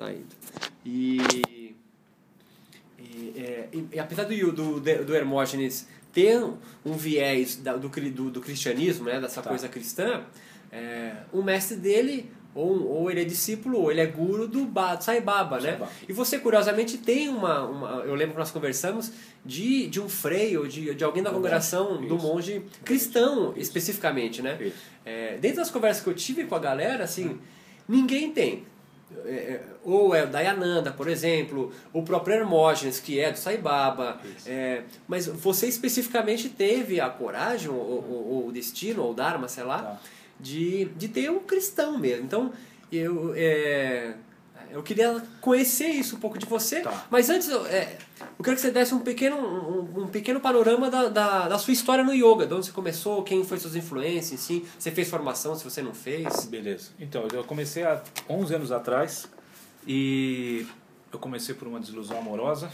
Tá indo. E. E, é, e, e apesar do, do, do Hermógenes ter um viés da, do, do, do, cristianismo, né, dessa tá. coisa cristã, é, o mestre dele ou, ou ele é discípulo, ou ele é guru do, ba, do Sai Baba, né? E você, curiosamente, tem uma, uma. Eu lembro que nós conversamos de, de um freio, de, de alguém da congregação do monge cristão, especificamente, né? É, dentro das conversas que eu tive com a galera, assim, hum. ninguém tem. É, é, ou é o Dayananda, por exemplo, o próprio Hermógenes, que é do Sai Baba. É, mas você especificamente teve a coragem, ou, ou, ou o destino, ou o Dharma, sei lá. Tá de, de ter um cristão mesmo. Então, eu, é, eu queria conhecer isso um pouco de você, tá. mas antes é, eu quero que você desse um pequeno, um, um, pequeno panorama da, da, da, sua história no yoga, de onde você começou, quem foi suas influências, sim, você fez formação, se você não fez. Beleza. Então, eu comecei há 11 anos atrás e eu comecei por uma desilusão amorosa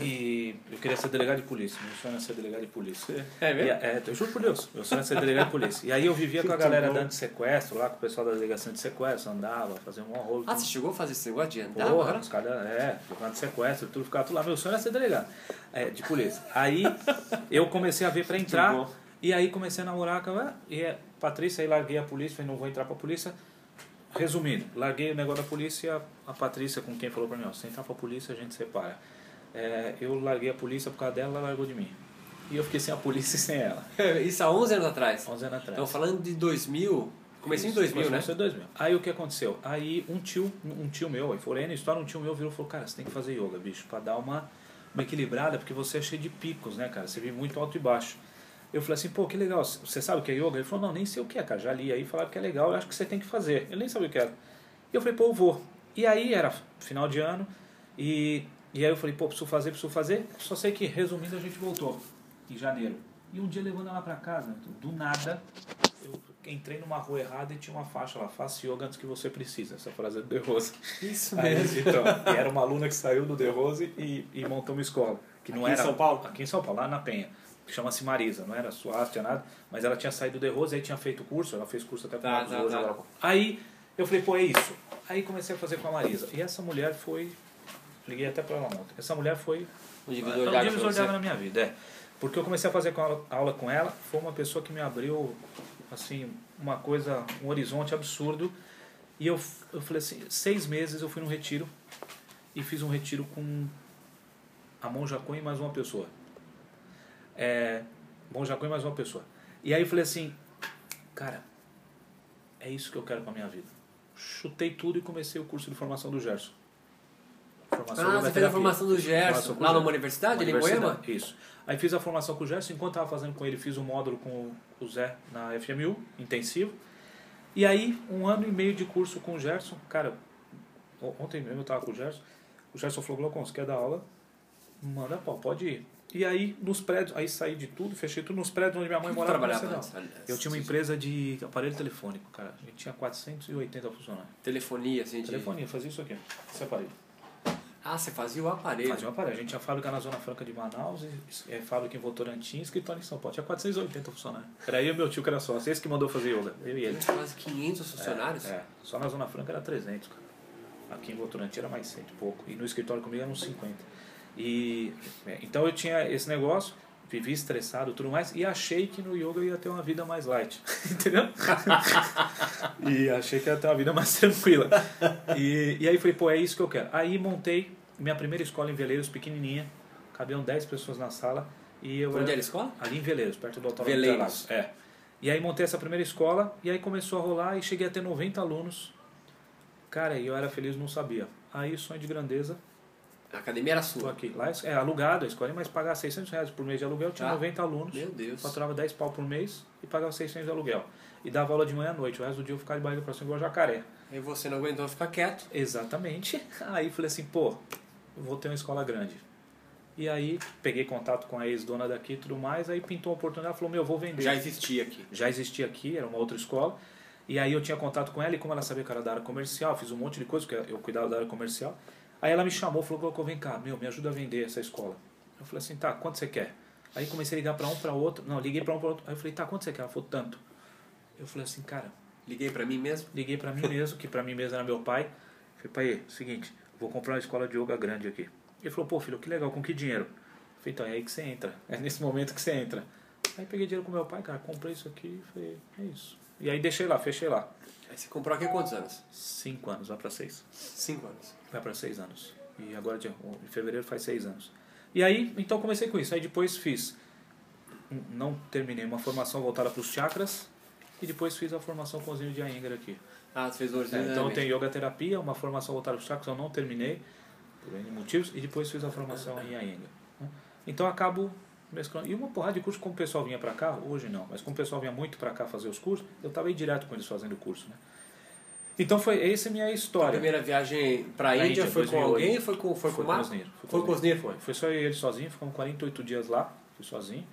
e eu queria ser delegado de polícia. Meu sonho era ser delegado de polícia. É mesmo? E, é, eu juro por Deus. Meu sonho era ser delegado de polícia. E aí eu vivia com a galera dando sequestro lá, com o pessoal da delegação de sequestro, andava, fazia um rolo. Ah, você chegou a fazer esse negócio de andar? Porra, os caras, é, jogando de sequestro, tudo, ficava tudo lá. Meu sonho era ser delegado é, de polícia. Aí eu comecei a ver pra entrar, e aí comecei a namorar com ela, e a Patrícia, aí larguei a polícia, falei, não vou entrar pra polícia. Resumindo, larguei o negócio da polícia e a, a Patrícia, com quem falou pra mim, ó, se entrar pra polícia a gente separa é, eu larguei a polícia por causa dela, ela largou de mim. E eu fiquei sem a polícia e sem ela. Isso há 11 anos atrás? 11 anos atrás. Então, falando de 2000, comecei em 2000, né? Comecei em 2000. Aí o que aconteceu? Aí um tio, um tio meu, aí foi na história, um tio meu virou e falou, cara, você tem que fazer yoga, bicho, pra dar uma, uma equilibrada, porque você é cheio de picos, né, cara? Você vive muito alto e baixo. Eu falei assim, pô, que legal, você sabe o que é yoga? Ele falou, não, nem sei o que é, cara, já li aí, falaram que é legal, eu acho que você tem que fazer. Ele nem sabia o que era. E eu falei, pô, eu vou. E aí era final de ano, e e aí eu falei, pô, preciso fazer, preciso fazer. Só sei que, resumindo, a gente voltou em janeiro. E um dia levando ela para casa, do nada, eu entrei numa rua errada e tinha uma faixa lá, faça yoga antes que você precisa. Essa frase é do The Rose. Isso aí, mesmo. Então, e era uma aluna que saiu do The Rose e, e montou uma escola. Que não aqui era, em São Paulo? Aqui em São Paulo, lá na Penha. Que chama-se Marisa, não era suave, tinha nada. Mas ela tinha saído do The Rose, aí tinha feito curso, ela fez curso até com tá, tá, tá. Aí eu falei, pô, é isso. Aí comecei a fazer com a Marisa. E essa mulher foi Liguei até para ela ontem. Essa mulher foi um divisor, de na minha vida. É. Porque eu comecei a fazer aula com ela, foi uma pessoa que me abriu assim uma coisa, um horizonte absurdo. E eu, eu falei assim, seis meses eu fui num retiro e fiz um retiro com a Monja Cunha e mais uma pessoa. É, Monja Cunha e mais uma pessoa. E aí eu falei assim, cara, é isso que eu quero para minha vida. Chutei tudo e comecei o curso de formação do Gerson. Formação ah, você fez a formação do Gerson lá numa universidade, ele em Moema? Isso. Aí fiz a formação com o Gerson, enquanto estava fazendo com ele, fiz um módulo com o Zé na FMU, intensivo. E aí, um ano e meio de curso com o Gerson. Cara, ontem mesmo eu estava com o Gerson. O Gerson falou, Glaucon, você quer dar aula? Manda pau, pode ir. E aí, nos prédios, aí saí de tudo, fechei tudo nos prédios onde minha mãe morava. Trabalhava Eu tinha uma empresa de aparelho telefônico, cara. A gente tinha 480 funcionários. Telefonia, assim? Telefonia, fazia isso aqui, esse aparelho. Ah, você fazia o aparelho? Fazia o aparelho. A gente tinha fábrica na Zona Franca de Manaus, e, é, fábrica em Votorantim escritório em São Paulo. Tinha 480 funcionários. Era eu e meu tio que era sócio. Esse que mandou fazer yoga. Eu e ele. Quase 500 funcionários? É, é, Só na Zona Franca era 300, cara. Aqui em Votorantim era mais 100 e pouco. E no escritório comigo eram uns 50. E, é, então eu tinha esse negócio, vivi estressado tudo mais, e achei que no yoga eu ia ter uma vida mais light. Entendeu? e achei que ia ter uma vida mais tranquila. E, e aí falei, pô, é isso que eu quero. Aí montei minha primeira escola em Veleiros, pequenininha, cabiam 10 pessoas na sala. E eu Onde era a escola? Ali em Veleiros, perto do Autódromo Veleiros. É. E aí montei essa primeira escola e aí começou a rolar e cheguei a ter 90 alunos. Cara, e eu era feliz, não sabia. Aí, sonho de grandeza. A academia era sua? Tô aqui. Lá é alugado a escola, mas pagar 600 reais por mês de aluguel. Tinha ah, 90 alunos. Meu Deus. Faturava 10 pau por mês e pagava 600 de aluguel. E dava aula de manhã à noite. O resto do dia eu ficava de barriga pra cima igual jacaré. E você não aguentou ficar quieto? Exatamente. Aí falei assim, pô, vou ter uma escola grande. E aí peguei contato com a ex-dona daqui e tudo mais, aí pintou uma oportunidade, falou, meu, eu vou vender. Já existia aqui. Já existia aqui, era uma outra escola. E aí eu tinha contato com ela e como ela sabia que era da área comercial, fiz um monte de coisa, porque eu cuidava da área comercial. Aí ela me chamou, falou, colocou, vem cá, meu, me ajuda a vender essa escola. Eu falei assim, tá, quanto você quer? Aí comecei a ligar para um, para outro. Não, liguei para um, para outro. Aí eu falei, tá, quanto você quer? Ela falou, tanto. Eu falei assim, cara... Liguei para mim mesmo? Liguei para mim mesmo, que para mim mesmo era meu pai. Falei, pai, seguinte, vou comprar uma escola de yoga grande aqui. Ele falou, pô, filho, que legal, com que dinheiro? Eu falei, então é aí que você entra. É nesse momento que você entra. Aí peguei dinheiro com meu pai, cara, comprei isso aqui e falei, é isso. E aí deixei lá, fechei lá. Aí você comprou aqui há quantos anos? Cinco anos, vai pra seis. Cinco anos. Vai pra seis anos. E agora, dia- em fevereiro, faz seis anos. E aí, então comecei com isso. Aí depois fiz, não terminei, uma formação voltada para os chakras. E depois fiz a formação com o Zinho de Iyengar aqui. Ah, você fez É, então eu tenho yoga terapia, uma formação voltada para os chakras, eu não terminei, por N motivos, e depois fiz a formação em Iyengar. né? Então acabo mesclando. E uma porrada de curso, como o pessoal vinha para cá, hoje não, mas como o pessoal vinha muito para cá fazer os cursos, eu estava aí direto com eles fazendo o curso. Né? Então foi essa é a minha A história. primeira viagem pra Pra Índia Índia, foi com 2008. alguém ou foi com, foi com o Marco? Osnir. Foi com o Osnir? Foi. Foi só ele sozinho, ficamos 48 dias lá, fui sozinho.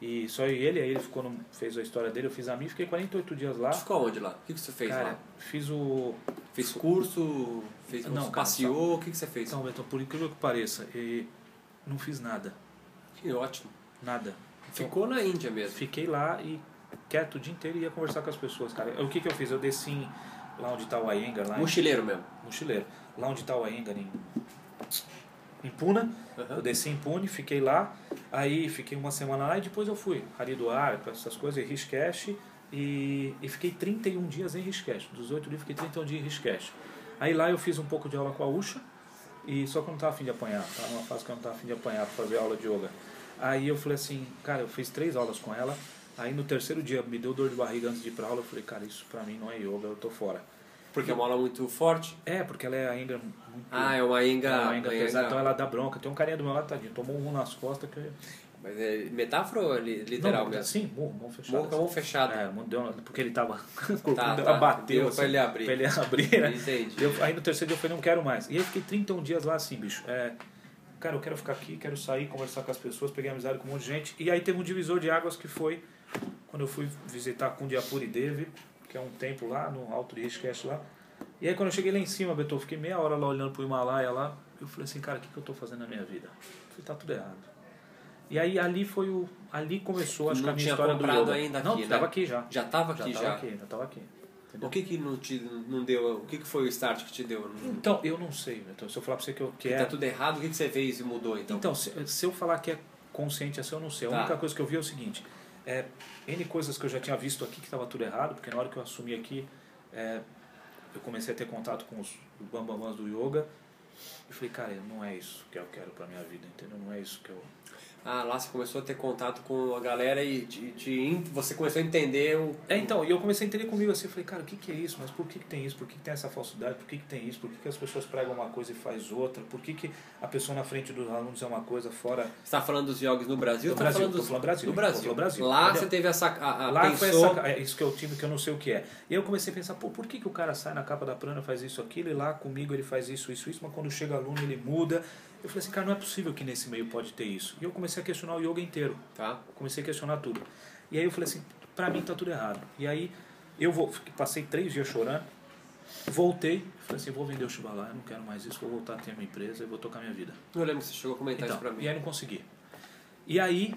E só eu e ele, aí ele ficou no, fez a história dele, eu fiz a minha, fiquei 48 dias lá. Você ficou onde lá? O que, que você fez Cara, lá? fiz o. Fez curso? Fez Não, cara, passeou? O que, que você fez? Então, Beto, por incrível que pareça, e não fiz nada. Que ótimo. Nada. Então, Ficou na Índia mesmo. Fiquei lá e quieto o dia inteiro e ia conversar com as pessoas, cara. O que, que eu fiz? Eu desci em- lá onde está o Ayengar, lá em Mochileiro mesmo. mochileiro. Lá onde está o Ayengar, em, em Puna. Aham. Eu desci em Pune, fiquei lá. Aí fiquei uma semana lá e depois eu fui. Haridwar, para essas coisas, Rishikesh. E, e fiquei 31 dias em Rishikesh. Dos oito dias, fiquei 31 dias em Rishikesh. Aí lá eu fiz um pouco de aula com a Usha. E só que eu não estava afim de apanhar. Estava numa fase que eu não estava afim de apanhar para fazer aula de yoga. Aí eu falei assim, cara, eu fiz três aulas com ela. Aí no terceiro dia me deu dor de barriga antes de ir pra aula. Eu falei, cara, isso pra mim não é yoga, eu tô fora. Porque é uma aula muito forte. É, porque ela é ainda muito. Ah, é uma Inga. é uma uma pesada, então ela dá bronca. Tem um carinha do meu lado, tadinho, tomou um nas costas que. Mas é metáfora ou é li- literal não, mesmo? Sim, mão, mão fechada. Com a mão fechada. É, deu, porque ele tava. Tá, tá. bateu. Deu pra ele abrir. Pra ele abrir, né? Entendi. Eu, aí no terceiro dia eu falei, não quero mais. E aí fiquei 31 dias lá assim, bicho. É, cara, eu quero ficar aqui, quero sair, conversar com as pessoas, peguei amizade com um monte de gente. E aí teve um divisor de águas que foi quando eu fui visitar Kundiapuri Devi, que é um templo lá no Alto de Rishikesh lá. E aí quando eu cheguei lá em cima, Beto, eu fiquei meia hora lá olhando pro Himalaia lá. Eu falei assim, cara, o que, que eu tô fazendo na minha vida? Falei, tá tudo errado. E aí ali foi o. Ali começou, acho Não que a minha história do yoga. ainda não, aqui, né? tava aqui já. Já tava Já aqui tava já. aqui, já tava aqui. Entendeu? O que que não te não deu? O que que foi o start que te deu? Então, eu não sei, Beto. Se eu falar pra você que, eu, que Que é. tá tudo errado, o que que você fez e mudou então? Então, se, se eu falar que é consciente assim, eu não sei. A Tá. única coisa que eu vi é o seguinte: é, N coisas que eu já tinha visto aqui que estava tudo errado, porque na hora que eu assumi aqui, é, eu comecei a ter contato com os bambamãs do yoga. E falei, cara, não é isso que eu quero pra minha vida, entendeu? Não é isso que eu. Ah, lá você começou a ter contato com a galera e te, te- você começou a entender o. É, então, e eu comecei a entender comigo assim, eu falei, cara, o que, que é isso? Mas por que, que tem isso? Por que, que tem essa falsidade? Por que, que tem isso? Por que, que as pessoas pregam uma coisa e faz outra? Por que, que a pessoa na frente dos alunos é uma coisa, fora Você tá falando dos yogis no Brasil? No ou tá Brasil, falando dos... falando Brasil, No tô Brasil. falando Brasil, Lá você teve essa. A, a, Lá foi pensou, essa, é isso que o time que eu não sei o que é. E eu comecei a pensar, pô, por que, que o cara sai na capa da prana faz isso, aquilo, e lá comigo ele faz isso, isso, isso, mas quando chega aluno ele muda. Eu falei assim, cara, não é possível que nesse meio pode ter isso. E eu comecei a questionar o yoga inteiro. Tá? Comecei a questionar tudo. E aí eu falei assim, pra mim tá tudo errado. E aí eu vou, passei três dias chorando, voltei, falei assim, vou vender o Shibalá, eu não quero mais isso, vou voltar a ter minha empresa e vou tocar minha vida. Eu lembro que você chegou a comentar Então, isso pra mim. e aí não consegui. E aí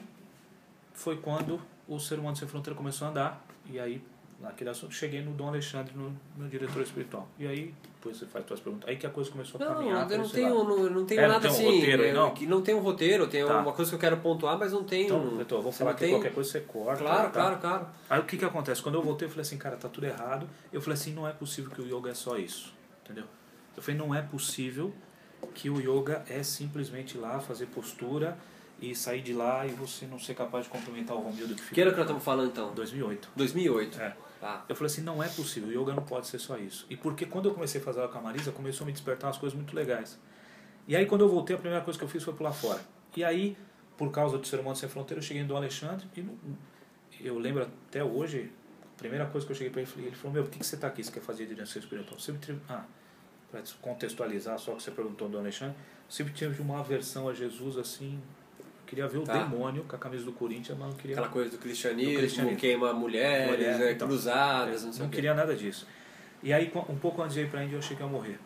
foi quando o Ser Humano Sem Fronteira começou a andar. E aí, naquele assunto, cheguei no Dom Alexandre, no meu diretor espiritual. E aí, depois você faz suas perguntas. Aí que a coisa começou a Não, caminhar. eu não tenho, não, eu não tenho É, não nada tem um assim. roteiro aí, é, não? que não tem um roteiro, tem Tá. uma coisa que eu quero pontuar, mas não tem Então, um. Eu vou você falar não que tem- qualquer coisa você corta. Claro, tá? claro, claro. Aí o que que acontece? Quando eu voltei, eu falei assim, cara, tá tudo errado. Eu falei assim, não é possível que o yoga é só isso. Entendeu? Eu falei, não é possível que o yoga é simplesmente ir lá fazer postura e sair de lá e você não ser capaz de cumprimentar o Romildo que fica. Que ano que nós estamos falando então? 2008. 2008. É. Tá. Eu falei assim, não é possível, o yoga não pode ser só isso. E porque quando eu comecei a fazer aula com a Marisa, começou a me despertar umas coisas muito legais. E aí quando eu voltei, a primeira coisa que eu fiz foi pular fora. E aí, por causa do Ser Humano Sem Fronteira, eu cheguei Dom Alexandre e não- eu lembro até hoje, a primeira coisa que eu cheguei para ele, ele falou, meu, por que, que você está aqui? Você quer fazer direção espiritual? Sempre tive, ah, para contextualizar só o que você perguntou do Alexandre, sempre tive uma aversão a Jesus assim, queria ver o Tá. demônio com a camisa do Corinthians, mas não queria... Aquela coisa do cristianismo, Do cristianismo. queima mulheres, Mulher, é, então. cruzadas, É, não sei não o quê. queria nada disso. E aí, um pouco antes de ir pra Índia, eu achei que ia morrer.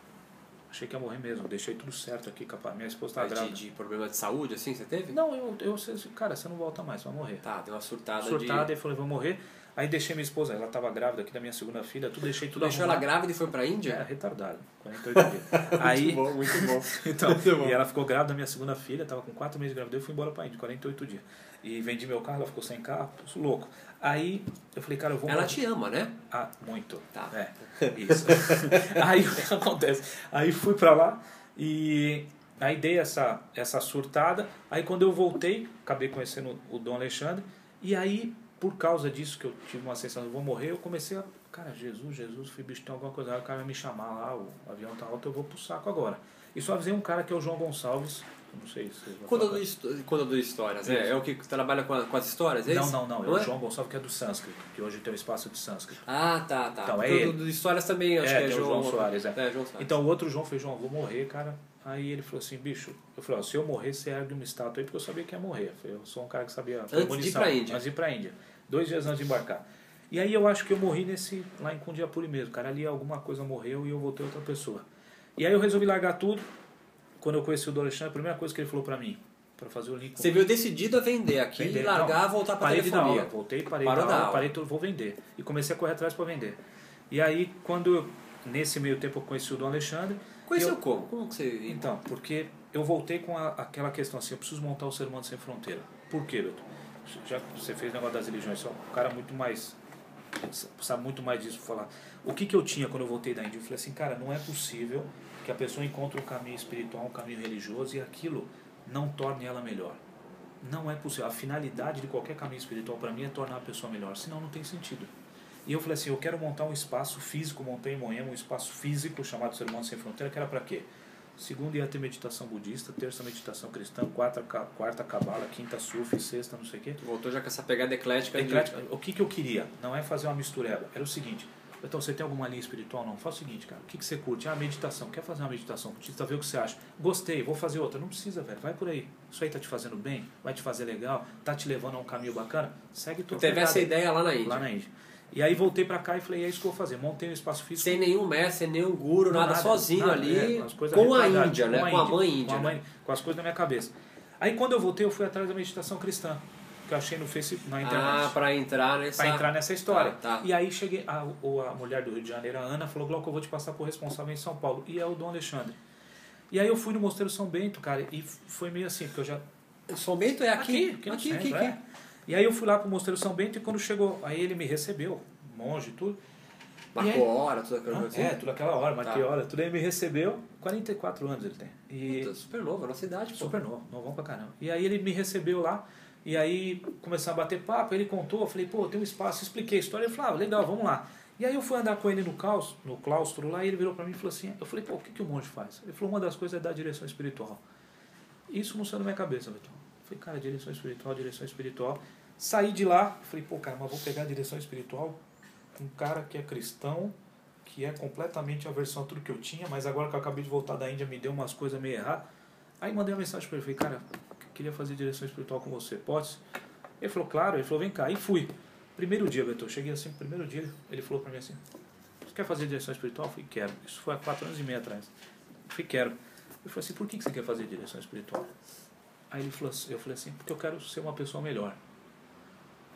Achei que ia morrer mesmo. Deixei tudo certo aqui, capaz. Minha esposa tá Mas de, grávida. de problema de saúde, assim, você teve? Não, eu, eu, cara, você não volta mais, você vai morrer. Tá, deu uma surtada, Surtada de... e falei, vou morrer. Aí deixei minha esposa, ela estava grávida aqui da minha segunda filha, tudo deixei tudo Deixou ela grávida e foi pra É, Índia? retardado. 48 dias. Aí, Muito bom, muito bom. então, Muito bom. e ela ficou grávida da minha segunda filha, tava com 4 meses de gravidez, eu fui embora pra Índia, 48 dias. E vendi meu carro, ela ficou sem carro, louco. Aí eu falei, cara, eu vou Ela te ama, né? ah, muito. Tá. É, isso. aí o que acontece? Aí fui pra lá e aí dei essa, essa surtada. Aí quando eu voltei, acabei conhecendo o Dom Alexandre. E aí, por causa disso, que eu tive uma sensação de vou morrer, eu comecei a. Cara, Jesus, Jesus, fui bicho, tem alguma coisa. O cara vai me chamar lá, o avião tá alto, eu vou pro saco agora. E só avisei um cara que é o João Gonçalves. Não sei se quando eu dou histórias, é, é o que trabalha com, a- com as histórias, é Não, isso? não, não. É Não o é? João Gonçalves que é do sânscrito, que hoje tem o espaço de sânscrito. Ah, tá, tá. Então, é o do histórias também, acho É, que é João, João Soares, é. É, João Soares. Então o outro João fez, João, vou morrer, cara. Aí ele falou assim, bicho, eu falei, ó, se eu morrer, você ergue uma estátua aí, porque eu sabia que ia morrer. Eu, sou um cara que sabia Antes de ir pra Índia. Antes de ir pra Índia. Dois dias antes de embarcar. E aí eu acho que eu morri nesse, lá em Kundiapuri mesmo, cara. Ali alguma coisa morreu e eu voltei outra pessoa. E aí eu resolvi largar tudo. Quando eu conheci o Alexandre, a primeira coisa que ele falou pra mim, pra fazer o link Você viu decidido a vender aqui, Vender. largar, Não, voltar pra parei de dar telefonia. aula, voltei, parei Parou da aula, aula. parei tudo, vou vender. E comecei a correr atrás para vender. E aí, quando eu, nesse meio tempo eu conheci o Dom Alexandre. Conheceu eu- como? Como que você... Então, porque eu voltei com a- aquela questão assim, eu preciso montar o Ser Humano Sem Fronteira. Por quê, Beto? Já que você fez o negócio das religiões, é um cara muito mais sabe muito mais disso falar. O que, que eu tinha quando eu voltei da Índia? Eu falei assim, cara, não é possível que a pessoa encontre um caminho espiritual, um caminho religioso e aquilo não torne ela melhor. Não é possível. A finalidade de qualquer caminho espiritual para mim é tornar a pessoa melhor, senão não tem sentido. E eu falei assim, eu quero montar um espaço físico, montei em Moema um espaço físico chamado Ser Humano Sem Fronteira, que era para quê? Segunda ia ter meditação budista, terça meditação cristã, quarta, quarta cabala, quinta sufi, sexta não sei o quê. Voltou já com essa pegada eclética. de- Eclética, o que, que eu queria? Não é fazer uma mistureba. Era o seguinte. Então, você tem alguma linha espiritual? Não. Faz o seguinte, cara. O que, que você curte? Ah, meditação. Quer fazer uma meditação? Precisa ver o que você acha. Gostei, vou fazer outra. Não precisa, velho. Vai por aí. Isso aí tá te fazendo bem? Vai te fazer legal? Tá te levando a um caminho bacana? Segue tua Teve essa ideia lá na Índia. lá na Índia. E aí voltei pra cá e falei, é isso que eu vou fazer. Montei um espaço físico. Sem nenhum mestre, sem nenhum guru, Não, nada, sozinho nada, ali, é, com a Índia, né? Com a mãe Índia. Com, a né? mãe, com as coisas na minha cabeça. Aí quando eu voltei, eu fui atrás da meditação cristã, que eu achei no Facebook, na internet. Ah, pra entrar nessa... Pra entrar nessa história. Tá, tá. E aí cheguei, a, a mulher do Rio de Janeiro, a Ana, falou, Glauco, eu vou te passar por responsável em São Paulo. E é o Dom Alexandre. E aí eu fui no Mosteiro São Bento, cara, e foi meio assim, porque eu já... O São Bento é aqui, aqui, aqui, aqui, centro, aqui. é. E aí eu fui lá pro Mosteiro São Bento e quando chegou, aí ele me recebeu, monge e tudo. E aí- Marcou hora, tudo aquilo Ah, assim. É, tudo aquela hora, marquei Tá. hora, tudo aí me recebeu, 44 anos ele tem. E Puta, super novo, a nossa idade, pô. super novo, novão pra caramba. E aí ele me recebeu lá, e aí começamos a bater papo, ele contou, eu falei, pô, tem um espaço, expliquei a história, ele falou, ah, legal, vamos lá. E aí eu fui andar com ele no, caos, no claustro lá, e ele virou pra mim e falou assim, eu falei, pô, o que, que o monge faz? Ele falou, uma das coisas é dar direção espiritual. Isso não saiu da minha cabeça, Vitor. Eu falei, cara, direção espiritual, direção espiritual. Saí de lá, falei, pô, cara, mas vou pegar a direção espiritual com um cara que é cristão, que é completamente a versão tudo que eu tinha, mas agora que eu acabei de voltar da Índia me deu umas coisas meio erradas. Aí mandei uma mensagem para ele, falei, cara, queria fazer direção espiritual com você, pode? Ele falou, claro, ele falou, vem cá, e fui. Primeiro dia, Beto, eu cheguei assim, primeiro dia, ele falou para mim assim, você quer fazer direção espiritual? Eu falei, quero. Isso foi há quatro anos e meio atrás. Eu falei, quero. Eu falei assim, por que você quer fazer direção espiritual? Aí ele falou eu falei assim, porque eu quero ser uma pessoa melhor.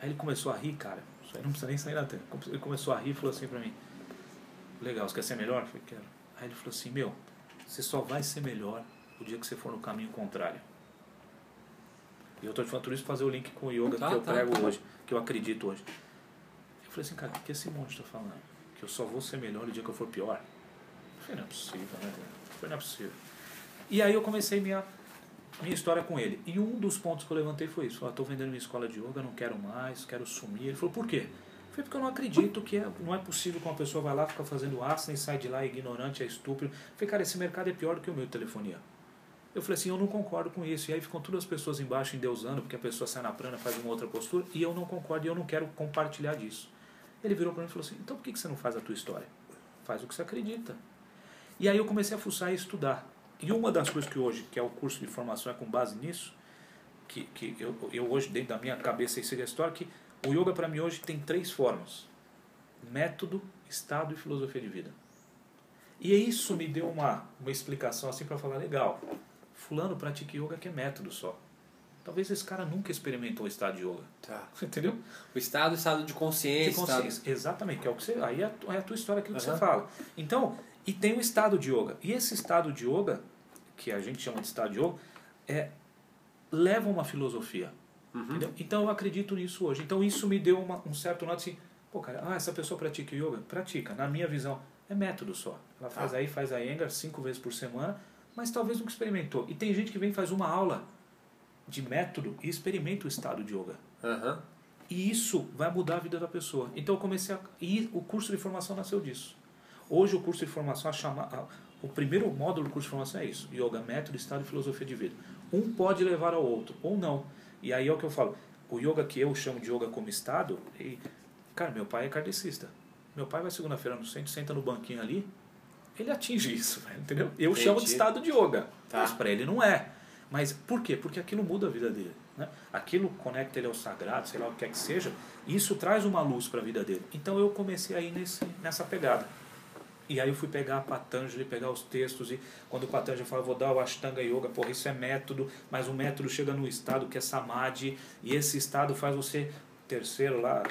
Aí ele começou a rir, cara. Isso aí não precisa nem sair na tela. Ele começou a rir e falou assim pra mim, legal, você quer ser melhor? Eu falei, quero. Aí ele falou assim, meu, você só vai ser melhor o dia que você for no caminho contrário. E eu tô te falando tudo isso pra fazer o link com o yoga Tá, que eu tá, prego tá. hoje, que eu acredito hoje. Eu falei assim, cara, o que esse monte tá falando? Que eu só vou ser melhor o dia que eu for pior? Eu falei, não é possível, né? falei, não é possível. E aí eu comecei minha, minha história com ele. E um dos pontos que eu levantei foi isso. Estou vendendo minha escola de yoga, não quero mais, quero sumir. Ele falou, por quê? Eu falei, porque eu não acredito que é, não é possível que uma pessoa vai lá, fica fazendo asana e sai de lá ignorante, é estúpido. Falei, cara, esse mercado é pior do que o meu de telefonia. Eu falei assim, eu não concordo com isso. E aí ficam todas as pessoas embaixo endeusando, porque a pessoa sai na prana, faz uma outra postura, e eu não concordo e eu não quero compartilhar disso. Ele virou para mim e falou assim, então por que você não faz a tua história? Faz o que você acredita. E aí eu comecei a fuçar e estudar. E uma das coisas que hoje, que é o curso de formação, é com base nisso, que, que eu, eu hoje, dentro da minha cabeça, isso seria a história, que o yoga para mim hoje tem três formas. Método, estado e filosofia de vida. E isso me deu uma, uma explicação assim para falar, legal, fulano pratica yoga que é método só. Talvez esse cara nunca experimentou o estado de yoga. Tá. Entendeu? O estado, o estado de consciência. De consciência. Exatamente, que é o que você. Aí é a, é tua história, aquilo que Aham. você fala. Então, e tem o estado de yoga. E esse estado de yoga, que a gente chama de yoga, é, leva uma filosofia. Uhum. Então eu acredito nisso hoje. Então isso me deu uma, um certo norte assim, pô cara, ah, essa pessoa pratica yoga? Pratica, na minha visão. É método só. Ela faz Ah. aí, faz a Engar cinco vezes por semana, mas talvez nunca experimentou. E tem gente que vem e faz uma aula de método e experimenta o estado de yoga. Aham. E isso vai mudar a vida da pessoa. Então eu comecei a. E o curso de formação nasceu disso. Hoje o curso de formação, a chama, a- o primeiro módulo do curso de formação é isso: Yoga, método, estado e filosofia de vida. Um pode levar ao outro, ou não. E aí é o que eu falo: o yoga que eu chamo de yoga como estado, e, cara, meu pai é kardecista. Meu pai vai segunda-feira no centro, senta no banquinho ali, ele atinge isso, velho, entendeu? Eu Entendi. chamo de estado de yoga. Tá. Mas para ele não é. Mas por quê? Porque aquilo muda a vida dele. Né? Aquilo conecta ele ao sagrado, sei lá o que quer que seja, e isso traz uma luz para a vida dele. Então eu comecei a ir nesse, nessa pegada. E aí eu fui pegar a Patanjali, pegar os textos, e quando o Patanjali fala, vou dar o Ashtanga Yoga, porra, isso é método, mas o método chega no estado que é Samadhi, e esse estado faz você, terceiro lá,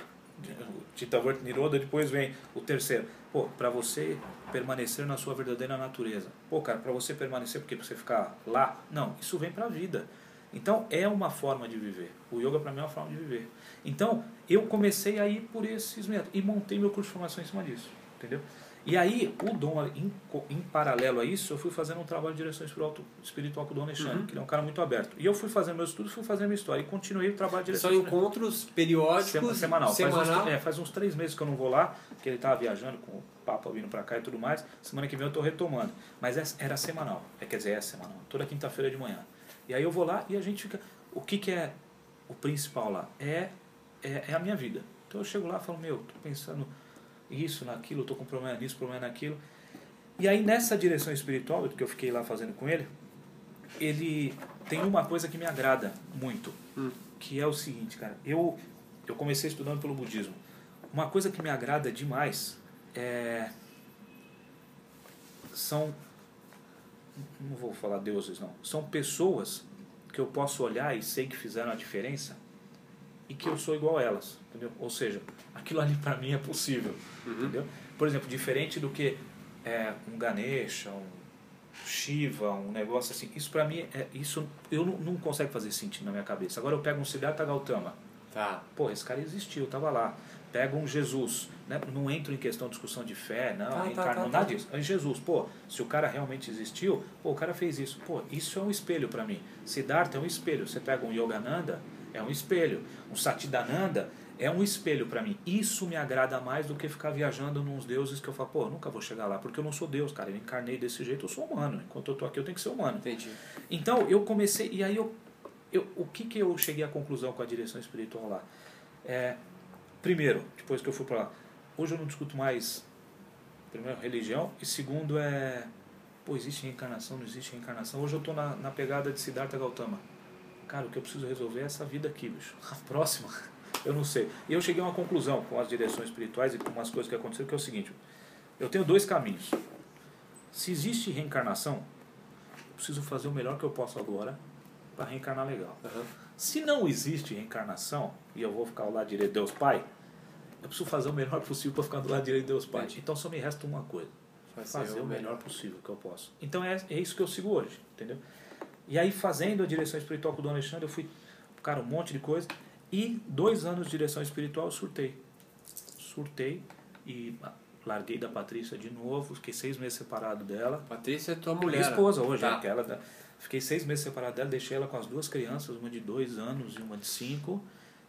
Chittavritti Niroda, depois vem o terceiro. Pô, para você permanecer na sua verdadeira natureza. Pô, cara, para você permanecer, porque pra você ficar lá? Não, isso vem para a vida. Então é uma forma de viver. O yoga para mim é uma forma de viver. Então eu comecei a ir por esses métodos e montei meu curso de formação em cima disso, entendeu? E aí o Dom, em, em paralelo a isso, eu fui fazendo um trabalho de direção espiritual, espiritual com o Dom Alexandre, Uhum. que ele é um cara muito aberto. E eu fui fazendo meus estudos, fui fazendo minha história e continuei o trabalho de direção São encontros periódicos, Sema- semanal. semanal. Faz, uns, é, faz uns três meses que eu não vou lá, porque ele estava viajando com o Papa vindo para cá e tudo mais. Semana que vem eu estou retomando. Mas é- era semanal. É, quer dizer, é semanal. Toda quinta-feira de manhã. E aí eu vou lá e a gente fica. O que, que é o principal lá? É, é, é a minha vida. Então eu chego lá e falo, meu, tô pensando isso, naquilo, tô com problema nisso, problema naquilo. E aí nessa direção espiritual, que eu fiquei lá fazendo com ele, ele tem uma coisa que me agrada muito, Hum. que é o seguinte, cara. Eu, eu comecei estudando pelo budismo. Uma coisa que me agrada demais é são não vou falar deuses não, são pessoas que eu posso olhar e sei que fizeram a diferença e que eu sou igual a elas, entendeu? Ou seja, aquilo ali para mim é possível, Uhum. entendeu? Por exemplo, diferente do que é, um Ganesha, um Shiva, um negócio assim. Isso para mim é isso eu não, não consigo fazer sentido na minha cabeça. Agora eu pego um Siddhartha Gautama, Tá. Pô, esse cara existiu, tava lá. Pega um Jesus, né? não entro em questão de discussão de fé, não, Tá, tá, reencarnou, tá, nada tá. disso. É Jesus, pô, se o cara realmente existiu, pô, o cara fez isso. Pô, isso é um espelho para mim. Siddhartha é um espelho. Você pega um Yogananda, é um espelho. Um Satidananda é um espelho para mim. Isso me agrada mais do que ficar viajando nos deuses que eu falo, pô, eu nunca vou chegar lá, porque eu não sou Deus, cara. Eu encarnei desse jeito, eu sou humano. Enquanto eu tô aqui, eu tenho que ser humano. Entendi. Então eu comecei, e aí eu, eu, o que, que eu cheguei à conclusão com a direção espiritual lá? É, primeiro, depois que eu fui para lá, hoje eu não discuto mais, primeiro, religião, e segundo é, pô, existe reencarnação, não existe reencarnação. Hoje eu estou na, na pegada de Siddhartha Gautama. Cara, o que eu preciso resolver é essa vida aqui, bicho. A próxima, eu não sei. E eu cheguei a uma conclusão com as direções espirituais e com umas coisas que aconteceram, que é o seguinte, eu tenho dois caminhos. Se existe reencarnação, eu preciso fazer o melhor que eu posso agora para reencarnar legal. Aham. Se não existe reencarnação e eu vou ficar ao lado direito de Deus Pai, eu preciso fazer o melhor possível para ficar do lado direito de Deus Pai. Entendi. Então só me resta uma coisa: Fazer, fazer o melhor possível que eu posso. Então é, é isso que eu sigo hoje, entendeu? E aí, fazendo a direção espiritual com o Dom Alexandre, eu fui, cara, um monte de coisa. E dois anos de direção espiritual surtei. Surtei e larguei da Patrícia de novo, fiquei seis meses separado dela. Patrícia é tua mulher. Minha esposa hoje, Tá. é, que ela, da- fiquei seis meses separado dela, deixei ela com as duas crianças, uma de dois anos e uma de cinco,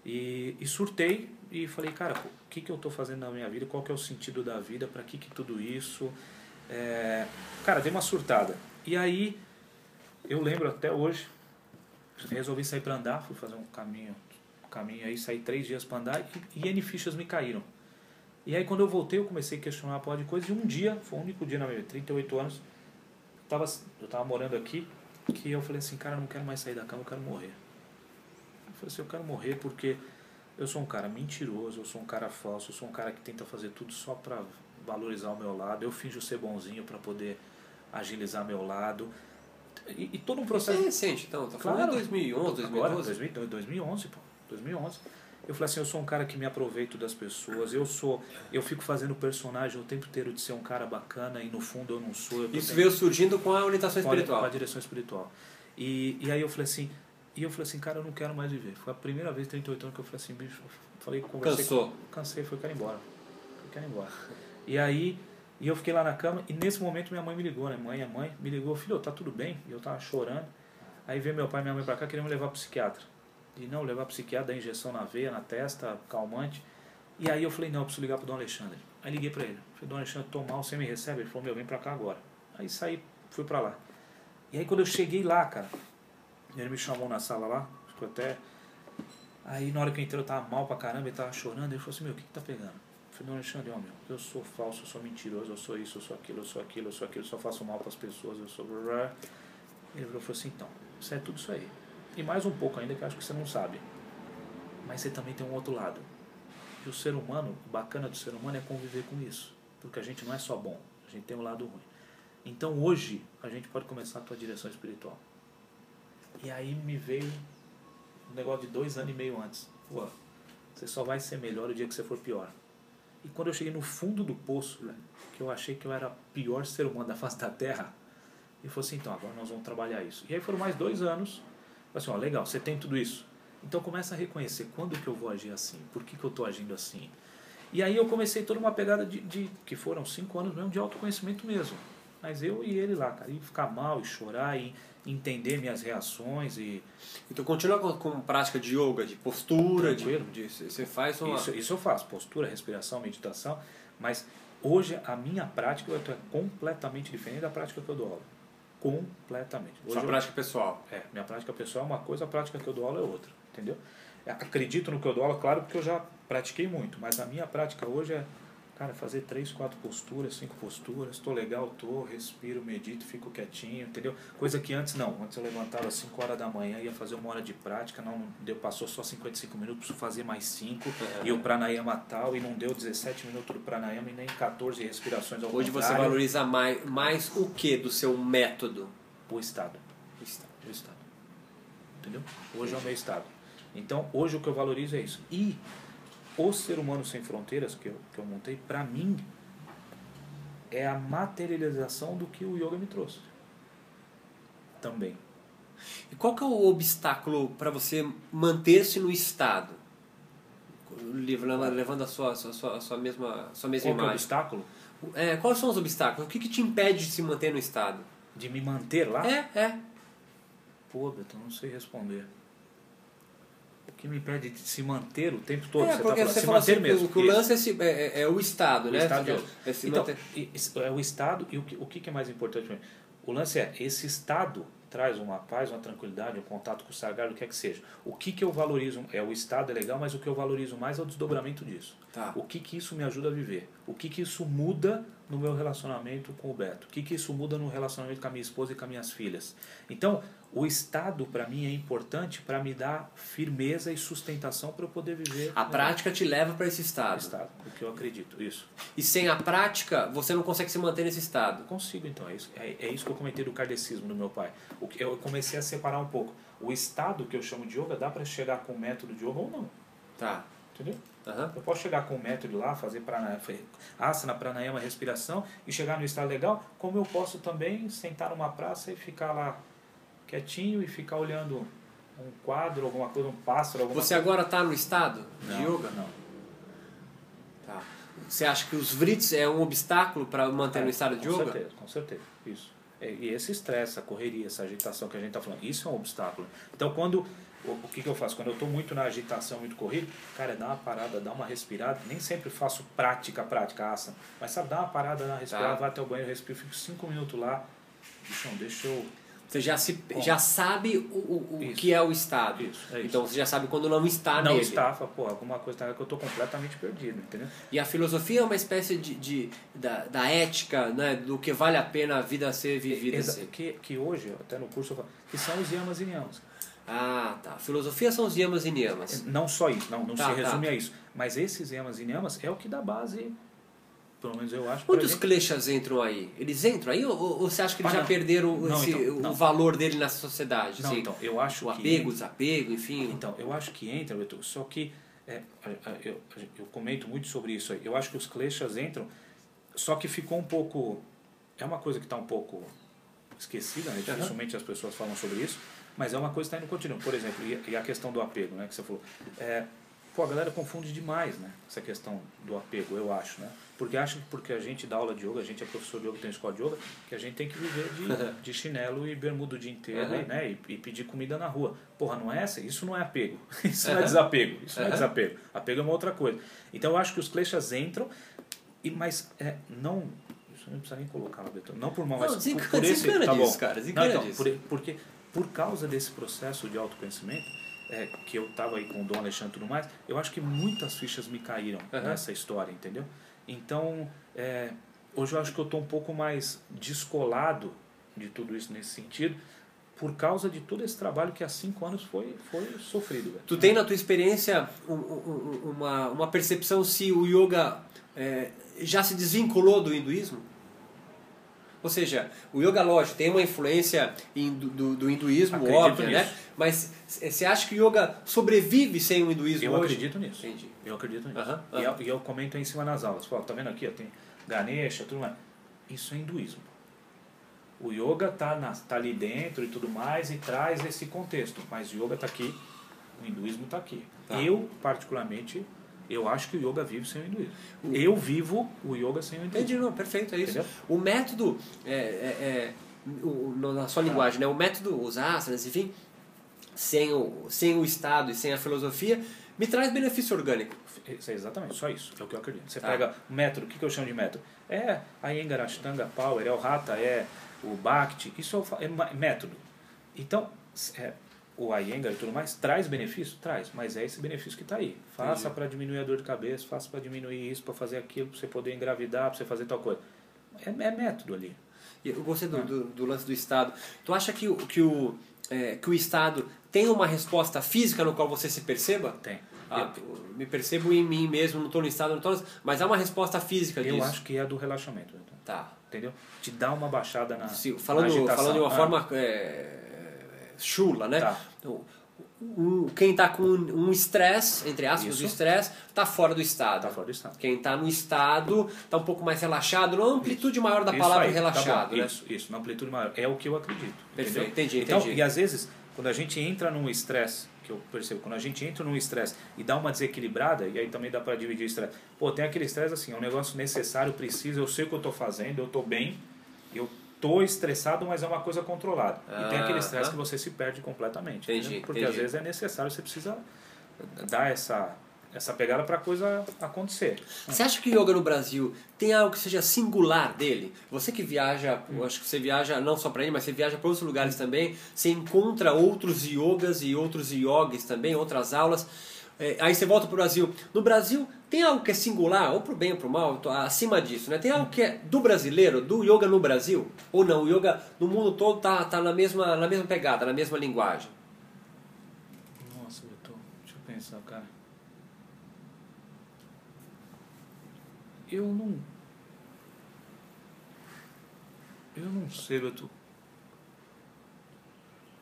e, e surtei e falei, cara, o que, que eu estou fazendo na minha vida, qual que é o sentido da vida, para que, que tudo isso? É, cara, dei uma surtada. E aí, eu lembro até hoje, resolvi sair para andar, fui fazer um caminho, caminho aí, saí três dias para andar e, e N fichas me caíram. E aí quando eu voltei, eu comecei a questionar uma porra de coisa. E um dia, foi o único dia na minha vida, 38 anos, eu tava, eu tava morando aqui, que eu falei assim, cara, eu não quero mais sair da cama, eu quero morrer. Eu falei assim, eu quero morrer porque eu sou um cara mentiroso, eu sou um cara falso, eu sou um cara que tenta fazer tudo só pra valorizar o meu lado. Eu finjo ser bonzinho pra poder agilizar meu lado. E, e todo um Isso processo. é recente, então. Tá falando Claro. de 2011, Agora, 2012. 2000, 2011, pô. 2011. Eu falei assim, eu sou um cara que me aproveito das pessoas. Eu sou, eu fico fazendo personagem o tempo inteiro de ser um cara bacana e no fundo eu não sou. Eu Isso veio surgindo com a orientação com a- Com a espiritual. direção espiritual. E, e aí eu falei assim, e eu falei assim, cara, eu não quero mais viver. Foi a primeira vez, 38 anos, que eu falei assim, bicho, falei, conversei Cansou. com- cansei, foi, quero ir embora. Eu quero ir embora. E aí, e eu fiquei lá na cama, e nesse momento minha mãe me ligou, né? Mãe, a mãe me ligou, filho, tá tudo bem? E eu tava chorando. Aí veio meu pai e minha mãe pra cá, queriam me levar pro psiquiatra. E não, levar psiquiatra, dar injeção na veia, na testa, calmante. E aí eu falei, não, eu preciso ligar pro Dom Alexandre. Aí liguei pra ele. Falei, Dom Alexandre, tô mal, você me recebe? Ele falou, meu, vem pra cá agora. Aí saí, fui pra lá. E aí quando eu cheguei lá, cara, ele me chamou na sala lá, ficou até. Aí na hora que eu entrei eu tava mal pra caramba, ele tava chorando, ele falou assim, meu, o que, que tá pegando? Eu falei, Dom Alexandre, ó, meu, eu sou falso, eu sou mentiroso, eu sou isso, eu sou aquilo, eu sou aquilo, eu sou aquilo, eu só faço mal pras pessoas, eu sou. Ele falou assim, então, isso é tudo isso aí. E mais um pouco ainda que eu acho que você não sabe. Mas você também tem um outro lado. E o ser humano, o bacana do ser humano é conviver com isso. Porque a gente não é só bom, a gente tem um lado ruim. Então hoje a gente pode começar a tua direção espiritual. E aí me veio um negócio de dois anos e meio antes. Pô, você só vai ser melhor o dia que você for pior. E quando eu cheguei no fundo do poço, velho, que eu achei que eu era o pior ser humano da face da Terra, ele falou assim, então, agora nós vamos trabalhar isso. E aí foram mais dois anos. Assim, ó, legal, você tem tudo isso. Então começa a reconhecer quando que eu vou agir assim, por que, que eu estou agindo assim. E aí eu comecei toda uma pegada de, de, que foram cinco anos mesmo de autoconhecimento mesmo. Mas eu e ele lá, cara, e ficar mal, e chorar, e entender minhas reações e Então continua com, com prática de yoga, de postura, de, Tranquilo. de- você faz uma... Isso, isso eu faço, postura, respiração, meditação, mas hoje a minha prática é completamente diferente da prática que eu dou aula. Completamente. Hoje Sua eu- prática pessoal. É, minha prática pessoal é uma coisa, a prática que eu dou aula é outra, entendeu? Acredito no que eu dou aula, claro, porque eu já pratiquei muito, mas a minha prática hoje é, cara, fazer três, quatro posturas, cinco posturas, tô legal, tô, respiro, medito, fico quietinho, entendeu? Coisa que antes não, antes eu levantava às 5 horas da manhã, ia fazer uma hora de prática, não deu, passou só 55 minutos, preciso fazer mais 5, Uhum. e o pranayama tal, e não deu 17 minutos do pranayama e nem 14 respirações ao Hoje você contrário. valoriza mais, mais o que do seu método? o estado. o estado. Entendeu? Hoje é o meu estado. Então, hoje o que eu valorizo é isso. E o ser humano sem fronteiras que eu, que eu montei, para mim, é a materialização do que o yoga me trouxe. Também. E qual que é o obstáculo para você manter-se no estado? Levando, a sua, a sua, a sua, mesma, a sua mesma Qual que é o imagem. obstáculo? É, quais são os obstáculos? O que, que te impede de se manter no estado? De me manter lá? É, é. Pô, Beto, eu não sei responder. O que me impede de se manter o tempo todo? é, você tá falando, você se fala manter assim, mesmo. que o, lance é, esse- é, é- é o estado, O né? estado é se Então, é o estado e o que, o que é mais importante mim? O lance é, esse estado traz uma paz, uma tranquilidade, um contato com o sagrado, o que é que seja. O que que eu valorizo, é o estado é legal, mas o que eu valorizo mais é o desdobramento disso. Tá. O que que isso me ajuda a viver? O que que isso muda no meu relacionamento com o Beto? O que que isso muda no relacionamento com a minha esposa e com as minhas filhas? Então, o estado para mim é importante para me dar firmeza e sustentação para eu poder viver A no prática te leva para esse estado. estado, o que eu acredito, isso. E sem a prática, você não consegue se manter nesse estado. Eu consigo, então. É isso, é, é isso que eu comentei do kardecismo do meu pai. O que eu comecei a separar um pouco. O estado que eu chamo de yoga, dá para chegar com o método de yoga ou não. Tá. Entendeu? Aham. Eu posso chegar com o método lá, fazer prana, asana, pranayama, respiração e chegar no estado legal, como eu posso também sentar numa praça e ficar lá quietinho e ficar olhando um quadro, alguma coisa, um pássaro, alguma Você coisa. agora está no estado de Não, yoga? Não. Tá. Você acha que os vrits é um obstáculo para manter no estado de com yoga? certeza, com certeza. Isso. É, E esse estresse, essa correria, essa agitação que a gente está falando, isso é um obstáculo. Então, quando. O, o que, que eu faço? Quando eu estou muito na agitação, muito corrido, cara, dá uma parada, dá uma respirada. Nem sempre faço prática, prática, asana. Mas sabe, dá uma parada, dá uma respirada, Tá. vai até o banheiro, respiro, fico cinco minutos lá. Bichão, deixa eu. Você já, se, Bom. já sabe o, o, o que é o estado. Isso, é isso. Então você já sabe quando não está não nele. está, fala, pô, alguma coisa tá que eu estou completamente perdido, entendeu? E a filosofia é uma espécie de, de- da, da ética, né, do que vale a pena a vida ser vivida. Exa- assim. que, que hoje, até no curso eu falo, que são os yamas e niyamas. Ah, tá. Filosofia são os yamas e niyamas. Não só isso, não, não Tá, se resume tá. a isso. Mas esses yamas e niyamas é o que dá base pelo menos eu acho. Quantos gente... kleshas entram aí? Eles entram aí ou, ou você acha que eles Ah, já não. perderam Não, esse- então, o não. valor dele na sociedade? Não, assim? então, eu acho o apego, o desapego, enfim. Então, eu acho que entra, Beto, só que é, eu, eu comento muito sobre isso aí. Eu acho que os kleshas entram, só que ficou um pouco. É uma coisa que está um pouco esquecida, né? Dificilmente as pessoas falam sobre isso, mas é uma coisa que está indo continuo. Por exemplo, e, e a questão do apego, né, que você falou. É, pô, a galera confunde demais né, essa questão do apego, eu acho. Né? Porque acha que porque a gente dá aula de yoga, a gente é professor de yoga, tem escola de yoga, que a gente tem que viver de, de chinelo e bermuda o dia inteiro Aham. e, né, e, e pedir comida na rua. Porra, não é essa? Isso não é apego. Isso não é desapego. Isso não é desapego. Apego é uma outra coisa. Então eu acho que os kleshas entram, e, mas é, não. Isso não precisa nem colocar lá, Beto. Não por mal, Não, mas desencana- por, por esse. Tá disso, bom. cara, Não, então, por, porque por causa desse processo de autoconhecimento, é, que eu tava aí com o Dom Alexandre e tudo mais, eu acho que muitas fichas me caíram Aham. nessa história, entendeu? Então, é, hoje eu acho que eu tô um pouco mais descolado de tudo isso nesse sentido, por causa de todo esse trabalho que há cinco anos foi, foi sofrido. velho. Tu tem na tua experiência um- um- um- uma, uma percepção se o yoga é, já se desvinculou do hinduísmo? Ou seja, o yoga, lógico, tem uma influência hindu- do, do hinduísmo, Acredito óbvia, né? nisso. Mas c- você acha que o yoga sobrevive sem o hinduísmo Eu hoje? acredito nisso. Entendi. Eu acredito nisso. Aham, E, eu, e eu comento aí em cima nas aulas. Falo, tá vendo aqui? ó, tem Ganesha, tudo mais. Isso é hinduísmo. O yoga tá, na, tá ali dentro e tudo mais e traz esse contexto. Mas o yoga tá aqui, o hinduísmo tá aqui. Tá. Eu, particularmente, eu acho que o yoga vive sem o hinduísmo. Eu vivo o yoga sem o hinduísmo. Entendi, não, perfeito, é isso. Entendeu? O método, é, é, é, o- na sua linguagem, né? o método, os asanas, enfim, sem o, sem o Estado e sem a filosofia, me traz benefício orgânico. Isso é exatamente, só isso, é o que eu acredito. Você Tá. pega o método, o que, que eu chamo de método? É a Iyengar, Ashtanga, Power, é o Hatha, é o Bhakti, isso é ma- método. Então, é, o Iyengar e tudo mais traz benefício? Traz, mas é esse benefício que está aí. Faça para diminuir a dor de cabeça, faça para diminuir isso, para fazer aquilo, para você poder engravidar, para você fazer tal coisa. É, é método ali. Eu gostei Ah. do, do, do lance do Estado. Tu acha que, o- que, o, é, que o Estado tem uma resposta física no qual você se perceba? Tem. Ah, eu me percebo em mim mesmo, não estou no Estado, não estou... Mas há uma resposta física eu disso. acho que é do relaxamento. então, Tá. Entendeu? Te dá uma baixada na, na falando, agitação. falando de uma Ah, forma é, chula, né? Tá. Então, um- quem está com um estresse, entre aspas, Isso. o estresse, está fora do Estado. Tá fora do estado. Quem está no Estado está um pouco mais relaxado, não a amplitude maior da Isso palavra aí, tá relaxado, bom. né? Isso, isso, na amplitude maior. É o que eu acredito. Perfeito, entendeu? entendi, então, entendi. E às vezes, quando a gente entra num estresse, que eu percebo, quando a gente entra num estresse e dá uma desequilibrada, e aí também dá para dividir o estresse. Pô, tem aquele estresse assim, é um negócio necessário, preciso, eu sei o que eu estou fazendo, eu estou bem, eu tô estressado, mas é uma coisa controlada. e tem aquele estresse Aham. que você se perde completamente. Entendi? Porque entendi. às vezes é necessário, você precisa dar essa, essa pegada para a coisa acontecer. Você acha que o yoga no Brasil tem algo que seja singular dele? Você que viaja, eu acho que você viaja não só para ele, mas você viaja para outros lugares também, você encontra outros yogas e outros yogis também, outras aulas. É, aí você volta para o Brasil. No Brasil, tem algo que é singular, ou pro bem ou pro mal, tô acima disso, né? Tem algo que é do brasileiro, do yoga no Brasil? Ou não? O yoga no mundo todo tá, tá na, mesma, na mesma pegada, na mesma linguagem. Nossa, Beto, deixa eu pensar, cara. Eu não. Eu não sei, Beto.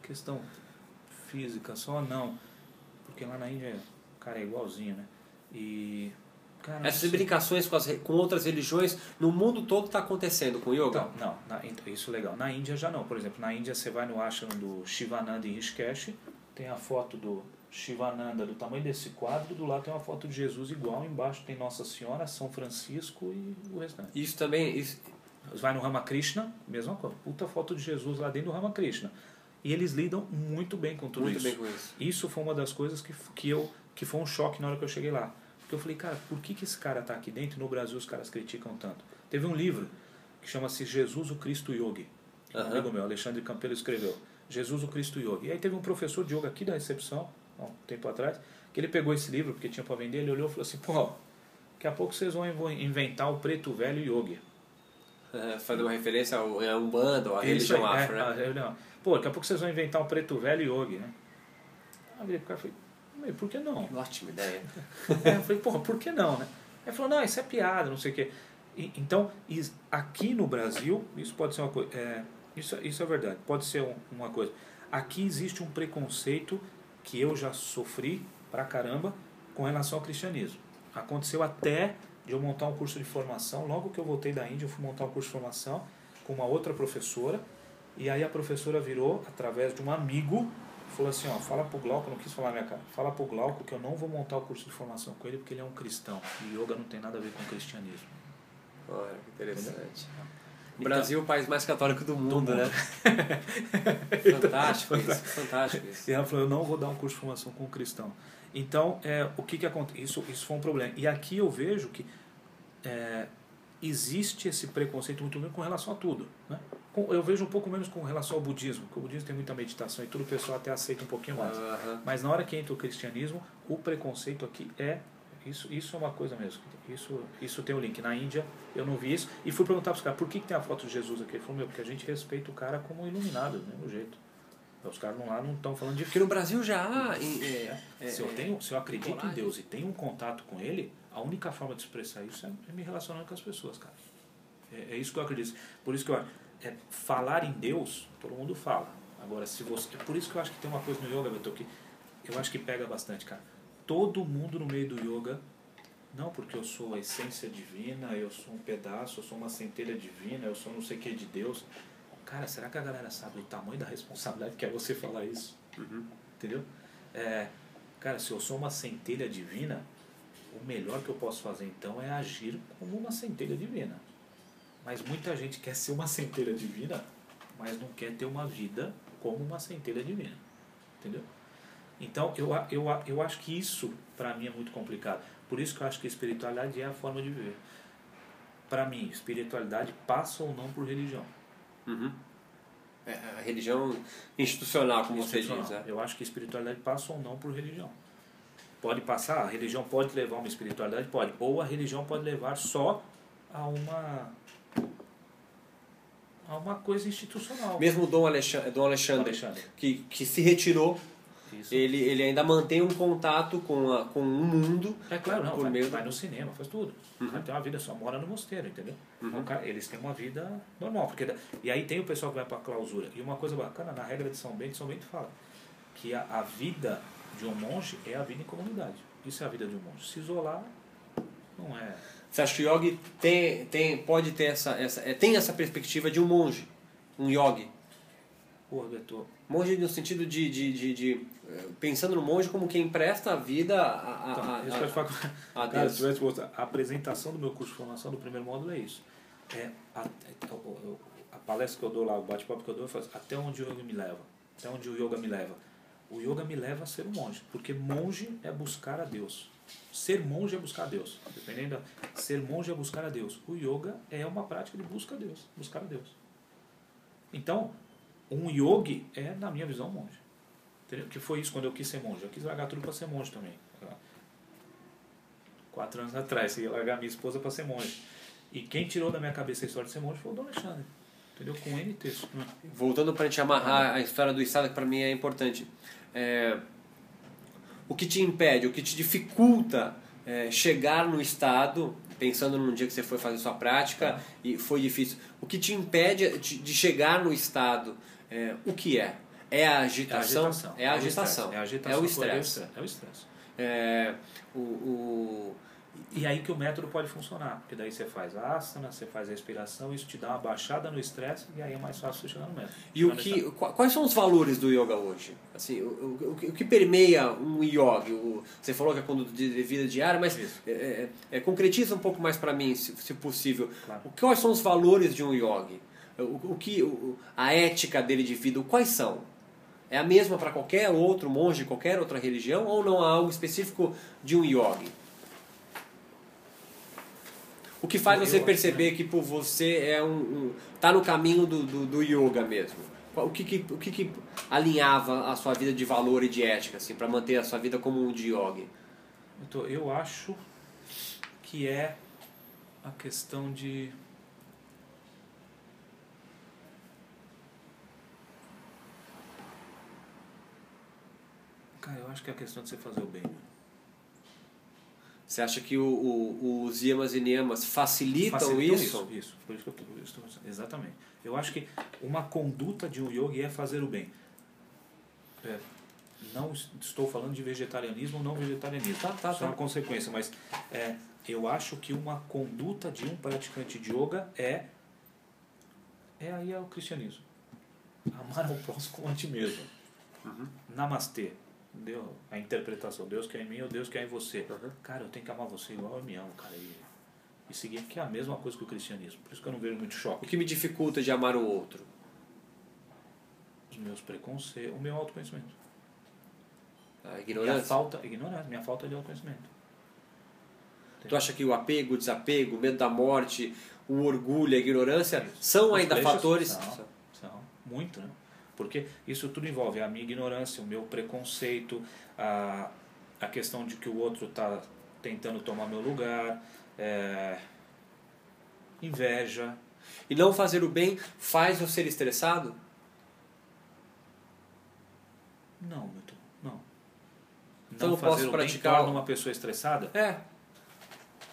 Questão física só não. Porque lá na Índia, cara, é igualzinho, né? E. Cara, Essas sei. brincações com, as, com outras religiões no mundo todo está acontecendo com o yoga? Não, não, na- então, isso é legal. Na Índia já não. Por exemplo, na Índia você vai no ashram do Shivananda em Rishikesh, tem a foto do Shivananda do tamanho desse quadro, do lado tem uma foto de Jesus igual, embaixo tem Nossa Senhora, São Francisco e o restante. Isso também, isso, Você vai no Ramakrishna, mesma coisa. Puta foto de Jesus lá dentro do Ramakrishna. E eles lidam muito bem com tudo muito isso. bem com isso. Isso foi uma das coisas que, que, eu, que foi um choque na hora que eu cheguei lá. Porque eu falei, cara, por que, que esse cara tá aqui dentro e no Brasil os caras criticam tanto? Teve um livro que chama-se Jesus o Cristo Yogi. Um Aham. amigo meu, Alexandre Campelo, escreveu. Jesus o Cristo Yogi. E aí teve um professor de yoga aqui da recepção, há um tempo atrás, que ele pegou esse livro, porque tinha para vender, ele olhou e falou assim, pô, daqui a pouco vocês vão inventar o preto velho yogi. É, fazendo uma referência ao, a Umbanda, ou a religião aí, afro, é, né? a. Pô, daqui a pouco vocês vão inventar um preto velho yogi, né? Aí pro cara e falei, "Mas por que não? Ótima ideia. É, eu falei, porra, por que não, né? Aí ele falou, não, isso é piada, não sei o quê. E, então, aqui no Brasil, isso pode ser uma coisa. É, isso, isso é verdade, pode ser um- uma coisa. Aqui existe um preconceito que eu já sofri pra caramba com relação ao cristianismo. Aconteceu até de eu montar um curso de formação. Logo que eu voltei da Índia, eu fui montar um curso de formação com uma outra professora. E aí a professora virou, através de um amigo, falou assim, ó, fala pro Glauco, não quis falar na minha cara, fala pro Glauco que eu não vou montar o curso de formação com ele porque ele é um cristão. E yoga não tem nada a ver com cristianismo. Olha, que interessante. O Brasil é o país mais católico do mundo, né? fantástico isso, fantástico isso. E ela falou, eu não vou dar um curso de formação com um cristão. Então, é, o que que acontece? Isso, isso foi um problema. E aqui eu vejo que é, existe esse preconceito muito grande com relação a tudo. Né? Eu vejo um pouco menos com relação ao budismo, porque o budismo tem muita meditação e tudo, o pessoal até aceita um pouquinho mais. Aham. Mas na hora que entra o cristianismo, o preconceito aqui é isso, isso é uma coisa mesmo. Isso, isso tem o link. Na Índia eu não vi isso e fui perguntar para os caras por que, que tem a foto de Jesus aqui. Ele falou, meu, porque a gente respeita o cara como iluminado, do mesmo jeito. Os caras não lá não estão falando de Porque no Brasil já há. em- é, é, se eu, tenho, se eu acredito em. Deus e tenho um contato com Ele, a única forma de expressar isso é, é me relacionando com as pessoas, cara. É, é isso que eu acredito. Por isso que eu, é, falar em Deus, todo mundo fala. Agora, se você. É por isso que eu acho que tem uma coisa no yoga, Beto, que eu acho que pega bastante, cara. Todo mundo no meio do yoga, não porque eu sou a essência divina, eu sou um pedaço, eu sou uma centelha divina, eu sou não sei o que de Deus. Cara, será que a galera sabe o tamanho da responsabilidade que é você falar isso? Uhum. Entendeu? É, cara, se eu sou uma centelha divina, o melhor que eu posso fazer então é agir como uma centelha divina. Mas muita gente quer ser uma centelha divina, mas não quer ter uma vida como uma centelha divina. Entendeu? Então, eu, a- eu, a- eu acho que isso, para mim, é muito complicado. Por isso que eu acho que a espiritualidade é a forma de viver. Para mim, espiritualidade passa ou não por religião. Uhum. É, a religião institucional, como você diz, Institucional. né? Eu acho que espiritualidade passa ou não por religião. Pode passar, a religião pode levar a uma espiritualidade? Pode. Ou a religião pode levar só a uma a uma coisa institucional. Mesmo o Dom Alexandre, Dom Alexandre, Alexandre. Que, que se retirou, Isso. ele, ele ainda mantém um contato com, a, com o mundo. É claro, não, por vai, meio vai no cinema, faz tudo. Uhum. Vai ter uma vida, só mora no mosteiro, entendeu? Uhum. Então, cara, eles têm uma vida normal. Porque, e aí tem o pessoal que vai para a clausura. E uma coisa bacana, na regra de São Bento, São Bento fala que a, a vida de um monge é a vida em comunidade. Isso é a vida de um monge. Se isolar, não é. Você acha que o yogi tem, tem, pode ter essa, essa, é, tem essa perspectiva de um monge, um yogi? Porra, Beto, Monge no sentido de, de, de, de, eh, pensando no monge como quem presta a vida a, a, Então, a, a, falo- a Cara, Deus. se tivesse a apresentação do meu curso de formação do primeiro módulo é isso. É a, é- a palestra que eu dou lá, o bate-papo que eu dou, eu faço até onde o yoga me leva. Até onde o yoga me leva. O yoga me leva a ser um monge, porque monge é buscar a Deus. Ser monge é buscar a Deus. Dependendo ser monge é buscar a Deus. O yoga é uma prática de busca a Deus, buscar a Deus. Então, um yogi é, na minha visão, um monge. Entendeu? Que foi isso quando eu quis ser monge. Eu quis largar tudo para ser monge também. Quatro anos atrás, eu ia largar minha esposa para ser monge. E quem tirou da minha cabeça a história de ser monge foi o Dom Alexandre. Entendeu? Com N texto. Voltando para a gente amarrar a história do Estado, que para mim é importante. É, o que te impede, o que te dificulta é, chegar no Estado, pensando num dia que você foi fazer sua prática e foi difícil, o que te impede de, de chegar no Estado, é, o que é? É a agitação? É a o agitação. É a agitação. É o por estresse. É o estresse. É, o, o, E aí que o método pode funcionar. Porque daí você faz a asana, você faz a respiração, isso te dá uma baixada no estresse e aí é mais fácil você chegar no método. E o que, quais são os valores do yoga hoje? Assim, o, o, o que- permeia um yogi? O, você falou que é conduta de de vida diária, mas é, é, é, concretiza um pouco mais para mim, se, se possível. Claro. O, quais são os valores de um yogi? O, o que, a ética dele de vida, quais são? É a mesma para qualquer outro monge, qualquer outra religião, ou não há algo específico de um yogi? O que faz você perceber que pô, você é um, um tá no caminho do, do, do yoga mesmo? O que, que, o que, que alinhava a sua vida de valor e de ética, assim, para manter a sua vida como um de yogi? Então, eu acho que é a questão de. Cara, eu acho que é a questão de você fazer o bem. né? Você acha que o, o, os yamas e niyamas facilitam, Facilitam isso? isso? Isso, por isso que eu estou pensando. Exatamente. Eu acho que uma conduta de um yogi é fazer o bem. É, não estou falando de vegetarianismo ou não vegetarianismo. Tá, tá, Isso é tá. uma consequência, mas é, eu acho que uma conduta de um praticante de yoga é. É aí é o cristianismo. Amar ao próximo como a ti mesmo. Uhum. Namastê. Deu a interpretação. Deus quer em mim ou Deus quer em você. Uhum. Cara, eu tenho que amar você igual eu me amo, cara. E, e seguir, que é a mesma coisa que o cristianismo. Por isso que eu não vejo muito O choque. que me dificulta de amar o outro? Os meus preconceitos, o meu autoconhecimento. A Minha ignorância? falta, ignorância, minha falta de autoconhecimento. Tu acha que o apego, o desapego, o medo da morte, o orgulho, a ignorância Isso. são Os ainda fatores? São, são, muito, né? Porque isso tudo envolve a minha ignorância, o meu preconceito, a, a questão de que o outro está tentando tomar meu lugar, é, inveja. E não fazer o bem faz eu ser estressado? Não, Milton, não. Então não eu posso fazer o bem praticar torna o- uma pessoa estressada? É.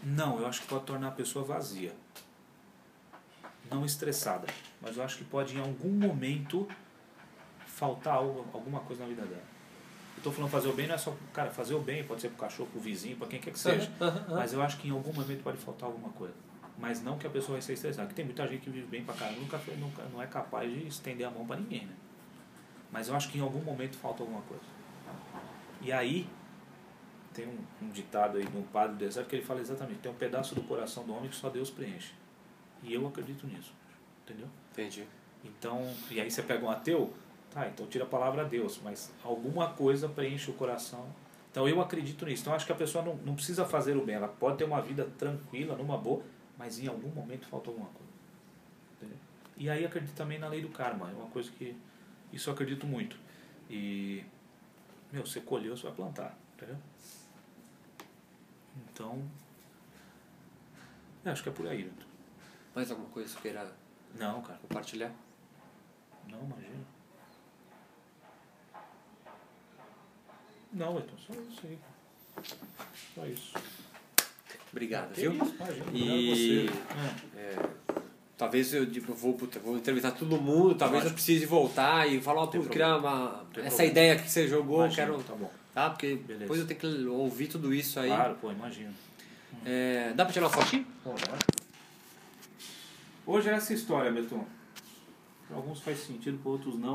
Não, eu acho que pode tornar a pessoa vazia. Não estressada. Mas eu acho que pode em algum momento faltar algo, alguma coisa na vida dela. Eu tô falando fazer o bem não é só, cara, fazer o bem pode ser pro cachorro, pro vizinho, para quem quer que seja. Aham, aham. Mas eu acho que em algum momento pode faltar alguma coisa. Mas não que a pessoa vai ser estressada. Porque tem muita gente que vive bem pra caramba, nunca, nunca não é capaz de estender a mão pra ninguém, né? Mas eu acho que em algum momento falta alguma coisa. E aí, tem um, um ditado aí de um padre do deserto que ele fala exatamente: tem um pedaço do coração do homem que só Deus preenche. E eu acredito nisso, entendeu? Entendi. Então, e aí você pega um ateu, tá, então tira a palavra Deus, mas alguma coisa preenche o coração. Então eu acredito nisso. Então acho que a pessoa não, não precisa fazer o bem, ela pode ter uma vida tranquila, numa boa, mas em algum momento falta alguma coisa. Entendeu? E aí acredito também na lei do karma, é uma coisa que isso eu acredito muito. E meu, você colheu, você vai plantar, entendeu? Então, acho que é por aí, Milton. Mais alguma coisa que queira Não, cara. compartilhar? Não, imagina. Não, então só isso aí. Só isso. Obrigado, Que viu? isso, imagina. E-. É. Talvez eu tipo, vou, puta, vou entrevistar todo mundo, talvez eu precise voltar e falar, pô, criar uma. Tem Essa problema. ideia que você jogou, Imagina, quero. Tá bom. Tá? Porque Beleza. depois eu tenho que ouvir tudo isso aí. Claro, pô, imagina. É, dá pra tirar uma fotinho? Hoje é essa história, Beton. Para alguns faz sentido, para outros não.